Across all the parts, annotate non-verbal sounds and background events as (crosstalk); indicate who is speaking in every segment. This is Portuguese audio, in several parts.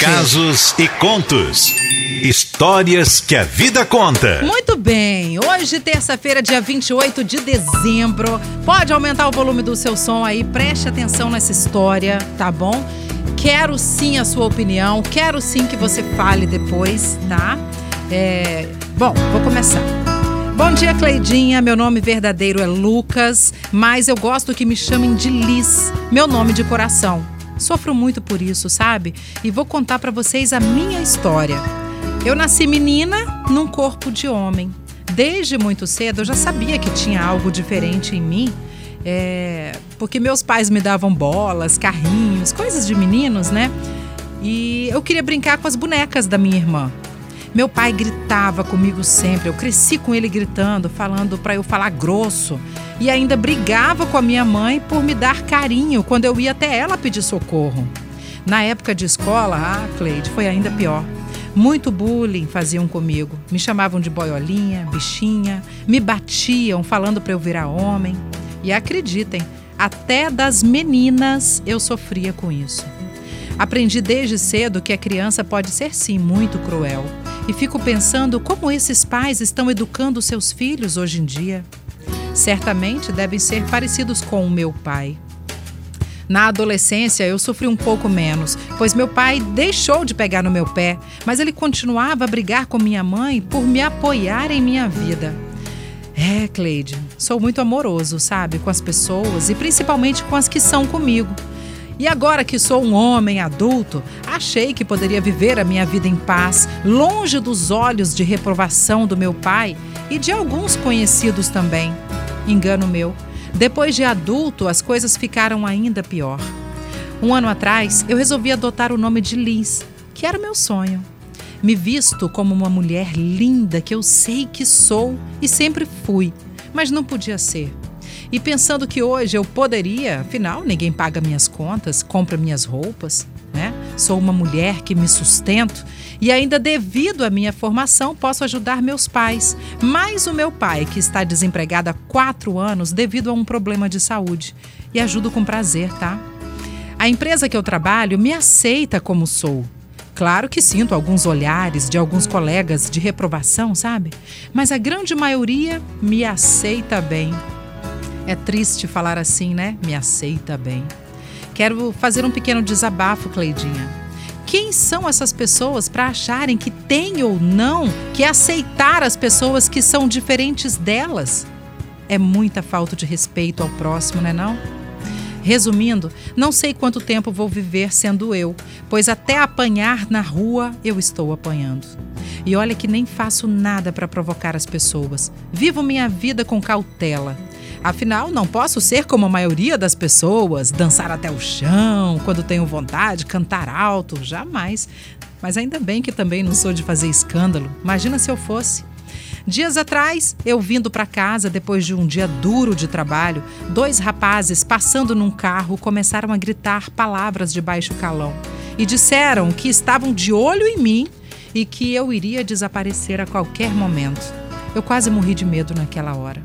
Speaker 1: Casos e contos. Histórias que a vida conta.
Speaker 2: Muito bem, hoje, terça-feira, dia 28 de dezembro. Pode aumentar o volume do seu som aí, preste atenção nessa história, tá bom? Quero sim a sua opinião, quero sim que você fale depois, tá? É... Bom, vou começar. Bom dia, Cleidinha. Meu nome verdadeiro é Lucas, mas eu gosto que me chamem de Liz, meu nome de coração. Sofro muito por isso, sabe? E vou contar para vocês a minha história. Eu nasci menina num corpo de homem. Desde muito cedo eu já sabia que tinha algo diferente em mim, é... porque meus pais me davam bolas, carrinhos, coisas de meninos, né? E eu queria brincar com as bonecas da minha irmã. Meu pai gritava comigo sempre. Eu cresci com ele gritando, falando para eu falar grosso. E ainda brigava com a minha mãe por me dar carinho quando eu ia até ela pedir socorro. Na época de escola, ah, Cleide, foi ainda pior. Muito bullying faziam comigo. Me chamavam de boiolinha, bichinha, me batiam falando para eu virar homem. E acreditem, até das meninas eu sofria com isso. Aprendi desde cedo que a criança pode ser sim muito cruel e fico pensando como esses pais estão educando seus filhos hoje em dia. Certamente devem ser parecidos com o meu pai. Na adolescência eu sofri um pouco menos, pois meu pai deixou de pegar no meu pé, mas ele continuava a brigar com minha mãe por me apoiar em minha vida. É, Cleide, sou muito amoroso, sabe, com as pessoas e principalmente com as que são comigo. E agora que sou um homem adulto, achei que poderia viver a minha vida em paz, longe dos olhos de reprovação do meu pai e de alguns conhecidos também. Engano meu. Depois de adulto, as coisas ficaram ainda pior. Um ano atrás, eu resolvi adotar o nome de Liz, que era o meu sonho. Me visto como uma mulher linda que eu sei que sou e sempre fui, mas não podia ser. E pensando que hoje eu poderia, afinal, ninguém paga minhas contas, compra minhas roupas? Sou uma mulher que me sustento e ainda devido à minha formação posso ajudar meus pais. Mais o meu pai, que está desempregado há quatro anos devido a um problema de saúde. E ajudo com prazer, tá? A empresa que eu trabalho me aceita como sou. Claro que sinto alguns olhares de alguns colegas de reprovação, sabe? Mas a grande maioria me aceita bem. É triste falar assim, né? Me aceita bem. Quero fazer um pequeno desabafo, Cleidinha. Quem são essas pessoas para acharem que tem ou não que aceitar as pessoas que são diferentes delas? É muita falta de respeito ao próximo, não é não? Resumindo, não sei quanto tempo vou viver sendo eu, pois até apanhar na rua eu estou apanhando. E olha que nem faço nada para provocar as pessoas. Vivo minha vida com cautela. Afinal, não posso ser como a maioria das pessoas, dançar até o chão quando tenho vontade, cantar alto, jamais. Mas ainda bem que também não sou de fazer escândalo. Imagina se eu fosse. Dias atrás, eu vindo para casa depois de um dia duro de trabalho, dois rapazes passando num carro começaram a gritar palavras de baixo calão e disseram que estavam de olho em mim e que eu iria desaparecer a qualquer momento. Eu quase morri de medo naquela hora.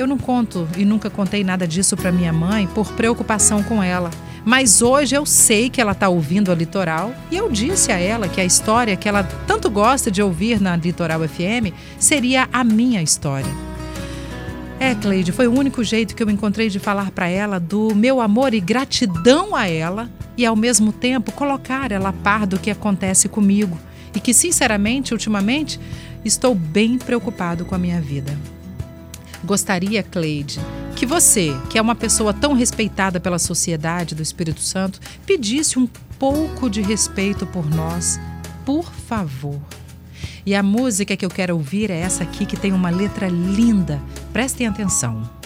Speaker 2: Eu não conto e nunca contei nada disso para minha mãe por preocupação com ela. Mas hoje eu sei que ela está ouvindo a Litoral e eu disse a ela que a história que ela tanto gosta de ouvir na Litoral FM seria a minha história. É, Cleide, foi o único jeito que eu encontrei de falar para ela do meu amor e gratidão a ela e ao mesmo tempo colocar ela a par do que acontece comigo e que, sinceramente, ultimamente, estou bem preocupado com a minha vida. Gostaria, Cleide, que você, que é uma pessoa tão respeitada pela sociedade do Espírito Santo, pedisse um pouco de respeito por nós, por favor. E a música que eu quero ouvir é essa aqui que tem uma letra linda. Prestem atenção.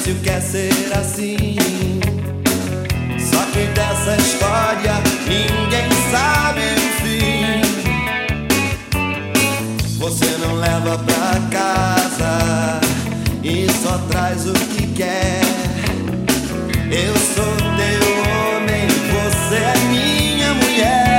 Speaker 3: difícil quer ser assim. Só que dessa história ninguém sabe o fim. Você não leva pra casa e só traz o que quer. Eu sou teu homem, você é minha mulher.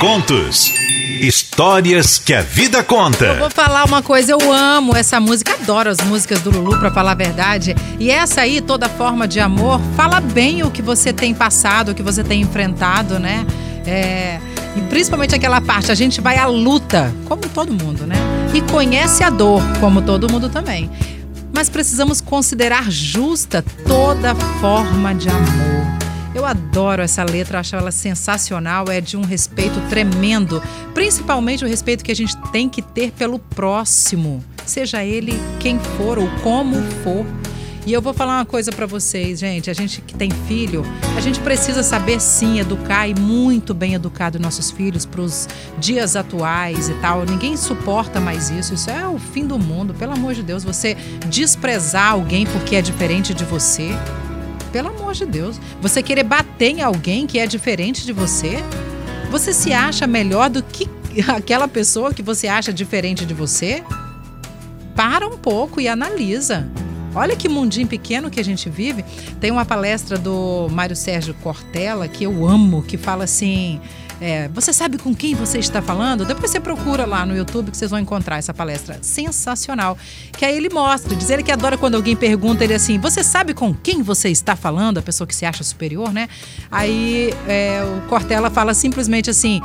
Speaker 1: Contos. Histórias que a vida
Speaker 2: Eu
Speaker 1: conta.
Speaker 2: vou falar uma coisa, eu amo essa música, adoro as músicas do Lulu, pra falar a verdade. E essa aí, toda forma de amor, fala bem o que você tem passado, o que você tem enfrentado, né? É, e principalmente aquela parte, a gente vai à luta, como todo mundo, né? E conhece a dor, como todo mundo também. Mas precisamos considerar justa toda forma de amor. Eu adoro essa letra, acho ela sensacional, é de um respeito tremendo, principalmente o respeito que a gente tem que ter pelo próximo, seja ele quem for ou como for. E eu vou falar uma coisa pra vocês, gente, a gente que tem filho, a gente precisa saber sim educar e muito bem educar os nossos filhos pros dias atuais e tal. Ninguém suporta mais isso, isso é o fim do mundo, pelo amor de Deus, você desprezar alguém porque é diferente de você. Pelo amor de Deus. Você querer bater em alguém que é diferente de você? Você se acha melhor do que (laughs) aquela pessoa que você acha diferente de você? Para um pouco e analisa. Olha que mundinho pequeno que a gente vive. Tem uma palestra do Mário Sérgio Cortella que eu amo, que fala assim: é, você sabe com quem você está falando? Depois você procura lá no YouTube que vocês vão encontrar essa palestra sensacional. Que aí ele mostra, diz ele que adora quando alguém pergunta ele assim: você sabe com quem você está falando? A pessoa que se acha superior, né? Aí é, o Cortella fala simplesmente assim: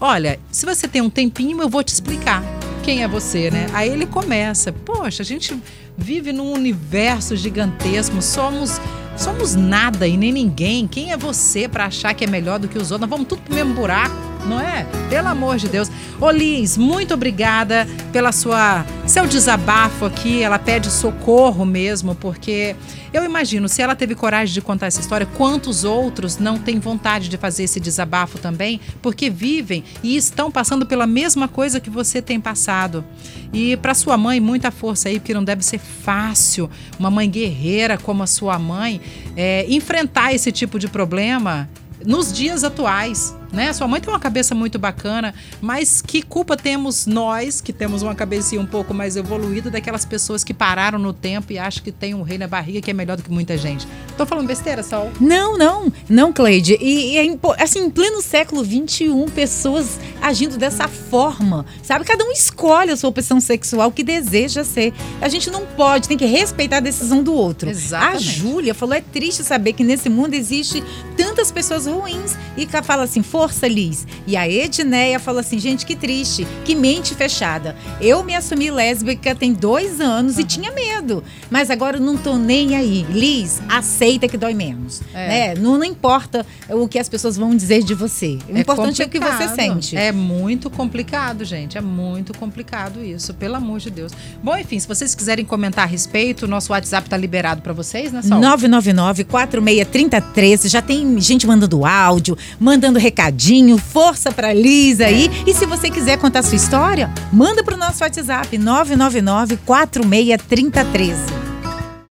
Speaker 2: olha, se você tem um tempinho, eu vou te explicar quem é você, né? Aí ele começa, poxa, a gente vive num universo gigantesco, somos somos nada e nem ninguém. Quem é você para achar que é melhor do que os outros? Nós vamos tudo pro mesmo buraco, não é? Pelo amor de Deus. Liz, muito obrigada pela sua seu desabafo aqui. Ela pede socorro mesmo, porque eu imagino, se ela teve coragem de contar essa história, quantos outros não têm vontade de fazer esse desabafo também, porque vivem e estão passando pela mesma coisa que você tem passado. E para sua mãe, muita força aí, porque não deve ser fácil uma mãe guerreira como a sua mãe é, enfrentar esse tipo de problema nos dias atuais. Né? Sua mãe tem uma cabeça muito bacana, mas que culpa temos nós, que temos uma cabecinha um pouco mais evoluída, daquelas pessoas que pararam no tempo e acham que tem um rei na barriga que é melhor do que muita gente. Tô falando besteira, Sol?
Speaker 4: Não, não, não, Cleide. E, e é assim, em pleno século XXI, pessoas agindo dessa forma, sabe? Cada um escolhe a sua opção sexual que deseja ser. A gente não pode, tem que respeitar a decisão do outro.
Speaker 2: Exatamente.
Speaker 4: A Júlia falou: é triste saber que nesse mundo existe tantas pessoas ruins. E cá fala assim: força, Liz. E a Edneia falou assim: gente, que triste, que mente fechada. Eu me assumi lésbica tem dois anos e tinha medo. Mas agora eu não tô nem aí. Liz, aceita que dói menos.
Speaker 2: É.
Speaker 4: Né? Não, não importa o que as pessoas vão dizer de você. O importante é o que você
Speaker 2: complicado.
Speaker 4: sente.
Speaker 2: É muito complicado, gente. É muito complicado isso, pelo amor de Deus. Bom, enfim, se vocês quiserem comentar a respeito, o nosso WhatsApp tá liberado pra vocês, né, Sol?
Speaker 4: 999-463013. Já tem gente mandando áudio, mandando recadinho. Força pra Liz aí. E se você quiser contar sua história, manda pro nosso WhatsApp 999-463013.